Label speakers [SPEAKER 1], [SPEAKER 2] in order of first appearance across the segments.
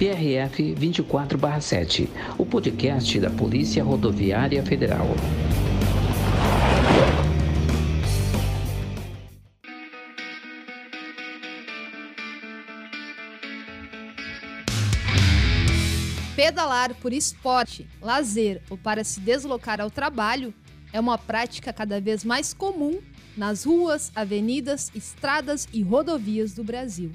[SPEAKER 1] PRF 24/7, o podcast da Polícia Rodoviária Federal.
[SPEAKER 2] Pedalar por esporte, lazer ou para se deslocar ao trabalho é uma prática cada vez mais comum nas ruas, avenidas, estradas e rodovias do Brasil.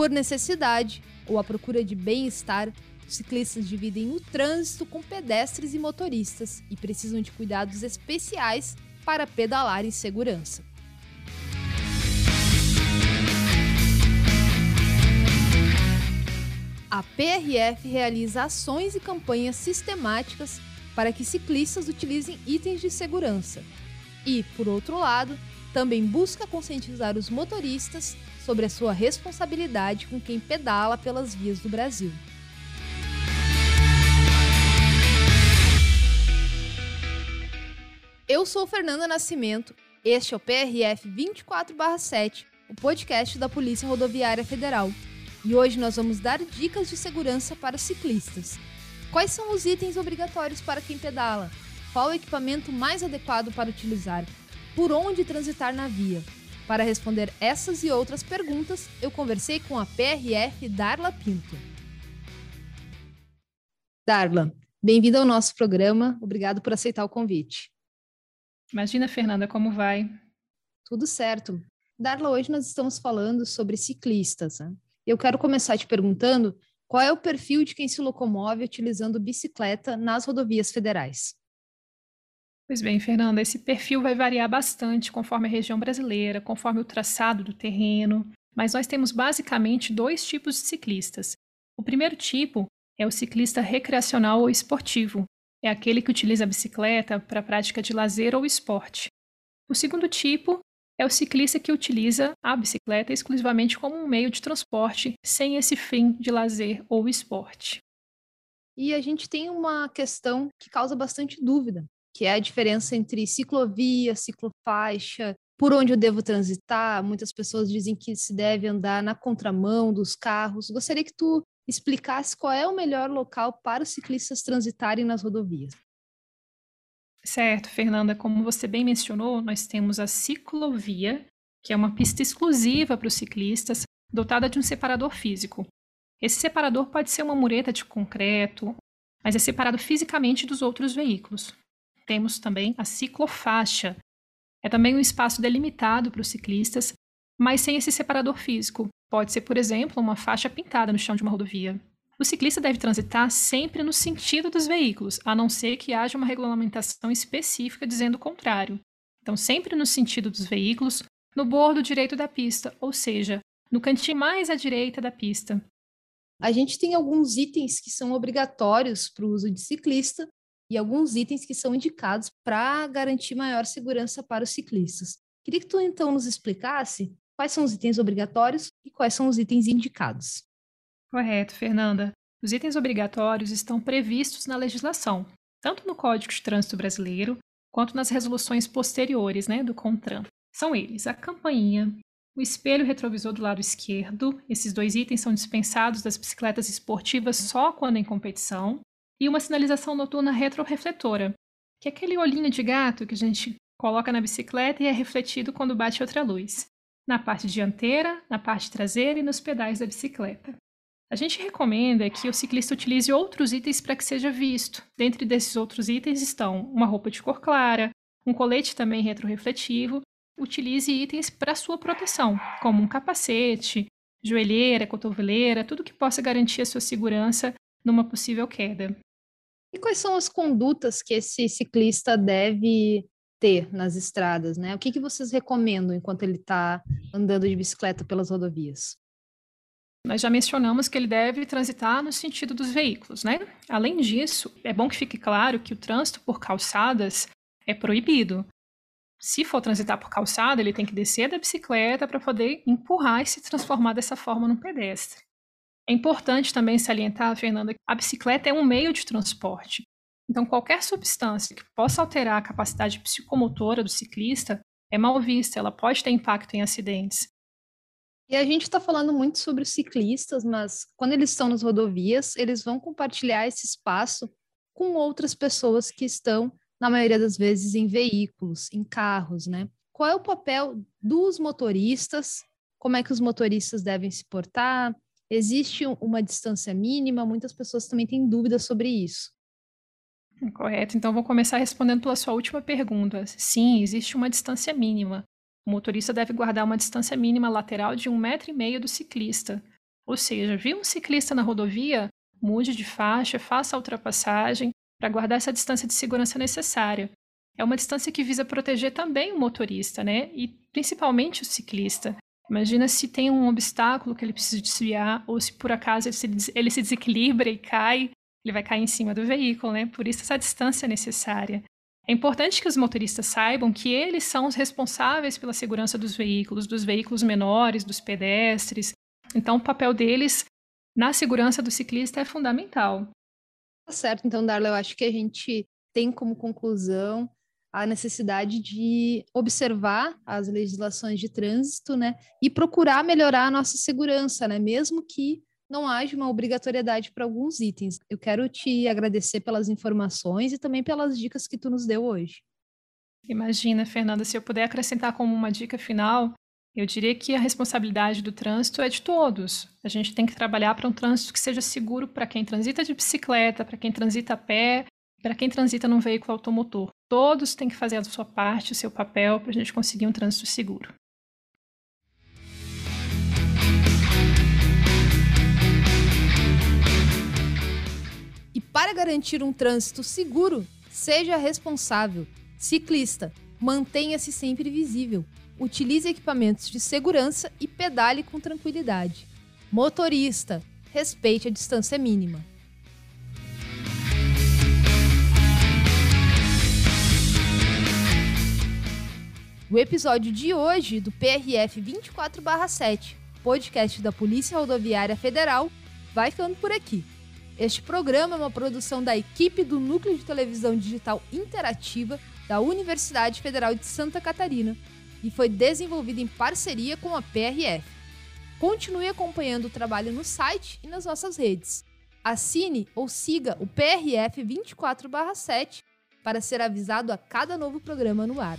[SPEAKER 2] Por necessidade ou à procura de bem-estar, ciclistas dividem o trânsito com pedestres e motoristas e precisam de cuidados especiais para pedalar em segurança. A PRF realiza ações e campanhas sistemáticas para que ciclistas utilizem itens de segurança. E, por outro lado, também busca conscientizar os motoristas sobre a sua responsabilidade com quem pedala pelas vias do Brasil. Eu sou Fernanda Nascimento, este é o PRF 24/7, o podcast da Polícia Rodoviária Federal. E hoje nós vamos dar dicas de segurança para ciclistas. Quais são os itens obrigatórios para quem pedala? Qual o equipamento mais adequado para utilizar? Por onde transitar na via? Para responder essas e outras perguntas, eu conversei com a PRF Darla Pinto. Darla, bem-vinda ao nosso programa. Obrigado por aceitar o convite.
[SPEAKER 3] Imagina, Fernanda, como vai?
[SPEAKER 2] Tudo certo. Darla, hoje nós estamos falando sobre ciclistas. Né? Eu quero começar te perguntando qual é o perfil de quem se locomove utilizando bicicleta nas rodovias federais.
[SPEAKER 3] Pois bem, Fernanda, esse perfil vai variar bastante conforme a região brasileira, conforme o traçado do terreno, mas nós temos basicamente dois tipos de ciclistas. O primeiro tipo é o ciclista recreacional ou esportivo, é aquele que utiliza a bicicleta para a prática de lazer ou esporte. O segundo tipo é o ciclista que utiliza a bicicleta exclusivamente como um meio de transporte, sem esse fim de lazer ou esporte.
[SPEAKER 2] E a gente tem uma questão que causa bastante dúvida, que é a diferença entre ciclovia, ciclofaixa, por onde eu devo transitar. Muitas pessoas dizem que se deve andar na contramão dos carros. Gostaria que tu explicasse qual é o melhor local para os ciclistas transitarem nas rodovias.
[SPEAKER 3] Certo, Fernanda, como você bem mencionou, nós temos a ciclovia, que é uma pista exclusiva para os ciclistas, dotada de um separador físico. Esse separador pode ser uma mureta de concreto, mas é separado fisicamente dos outros veículos temos também a ciclofaixa. É também um espaço delimitado para os ciclistas, mas sem esse separador físico. Pode ser, por exemplo, uma faixa pintada no chão de uma rodovia. O ciclista deve transitar sempre no sentido dos veículos, a não ser que haja uma regulamentação específica dizendo o contrário. Então, sempre no sentido dos veículos, no bordo direito da pista, ou seja, no cantinho mais à direita da pista.
[SPEAKER 2] A gente tem alguns itens que são obrigatórios para o uso de ciclista, e alguns itens que são indicados para garantir maior segurança para os ciclistas. Queria que tu então nos explicasse quais são os itens obrigatórios e quais são os itens indicados.
[SPEAKER 3] Correto, Fernanda. Os itens obrigatórios estão previstos na legislação, tanto no Código de Trânsito Brasileiro quanto nas resoluções posteriores né, do CONTRAN. São eles a campainha, o espelho retrovisor do lado esquerdo, esses dois itens são dispensados das bicicletas esportivas só quando em competição, e uma sinalização noturna retrorefletora, que é aquele olhinho de gato que a gente coloca na bicicleta e é refletido quando bate outra luz, na parte dianteira, na parte traseira e nos pedais da bicicleta. A gente recomenda que o ciclista utilize outros itens para que seja visto. Dentre desses outros itens estão uma roupa de cor clara, um colete também retrorefletivo. Utilize itens para sua proteção, como um capacete, joelheira, cotoveleira, tudo que possa garantir a sua segurança numa possível queda.
[SPEAKER 2] E quais são as condutas que esse ciclista deve ter nas estradas, né? O que, que vocês recomendam enquanto ele está andando de bicicleta pelas rodovias?
[SPEAKER 3] Nós já mencionamos que ele deve transitar no sentido dos veículos, né? Além disso, é bom que fique claro que o trânsito por calçadas é proibido. Se for transitar por calçada, ele tem que descer da bicicleta para poder empurrar e se transformar dessa forma num pedestre. É importante também salientar, Fernanda, que a bicicleta é um meio de transporte. Então, qualquer substância que possa alterar a capacidade psicomotora do ciclista é mal vista, ela pode ter impacto em acidentes.
[SPEAKER 2] E a gente está falando muito sobre os ciclistas, mas quando eles estão nas rodovias, eles vão compartilhar esse espaço com outras pessoas que estão, na maioria das vezes, em veículos, em carros, né? Qual é o papel dos motoristas? Como é que os motoristas devem se portar? Existe uma distância mínima? Muitas pessoas também têm dúvidas sobre isso.
[SPEAKER 3] Correto. Então, vou começar respondendo pela sua última pergunta. Sim, existe uma distância mínima. O motorista deve guardar uma distância mínima lateral de um metro e meio do ciclista. Ou seja, viu um ciclista na rodovia? Mude de faixa, faça a ultrapassagem para guardar essa distância de segurança necessária. É uma distância que visa proteger também o motorista, né? E principalmente o ciclista. Imagina se tem um obstáculo que ele precisa desviar, ou se por acaso ele se, ele se desequilibra e cai, ele vai cair em cima do veículo, né? Por isso essa distância é necessária. É importante que os motoristas saibam que eles são os responsáveis pela segurança dos veículos, dos veículos menores, dos pedestres. Então, o papel deles na segurança do ciclista é fundamental.
[SPEAKER 2] Tá certo, então, Darla, eu acho que a gente tem como conclusão a necessidade de observar as legislações de trânsito, né, e procurar melhorar a nossa segurança, né, mesmo que não haja uma obrigatoriedade para alguns itens. Eu quero te agradecer pelas informações e também pelas dicas que tu nos deu hoje.
[SPEAKER 3] Imagina, Fernanda, se eu puder acrescentar como uma dica final, eu diria que a responsabilidade do trânsito é de todos. A gente tem que trabalhar para um trânsito que seja seguro para quem transita de bicicleta, para quem transita a pé, para quem transita num veículo automotor. Todos têm que fazer a sua parte, o seu papel, para a gente conseguir um trânsito seguro.
[SPEAKER 2] E para garantir um trânsito seguro, seja responsável. Ciclista, mantenha-se sempre visível. Utilize equipamentos de segurança e pedale com tranquilidade. Motorista, respeite a distância mínima. O episódio de hoje do PRF 24/7, podcast da Polícia Rodoviária Federal, vai ficando por aqui. Este programa é uma produção da equipe do Núcleo de Televisão Digital Interativa da Universidade Federal de Santa Catarina e foi desenvolvido em parceria com a PRF. Continue acompanhando o trabalho no site e nas nossas redes. Assine ou siga o PRF 24/7 para ser avisado a cada novo programa no ar.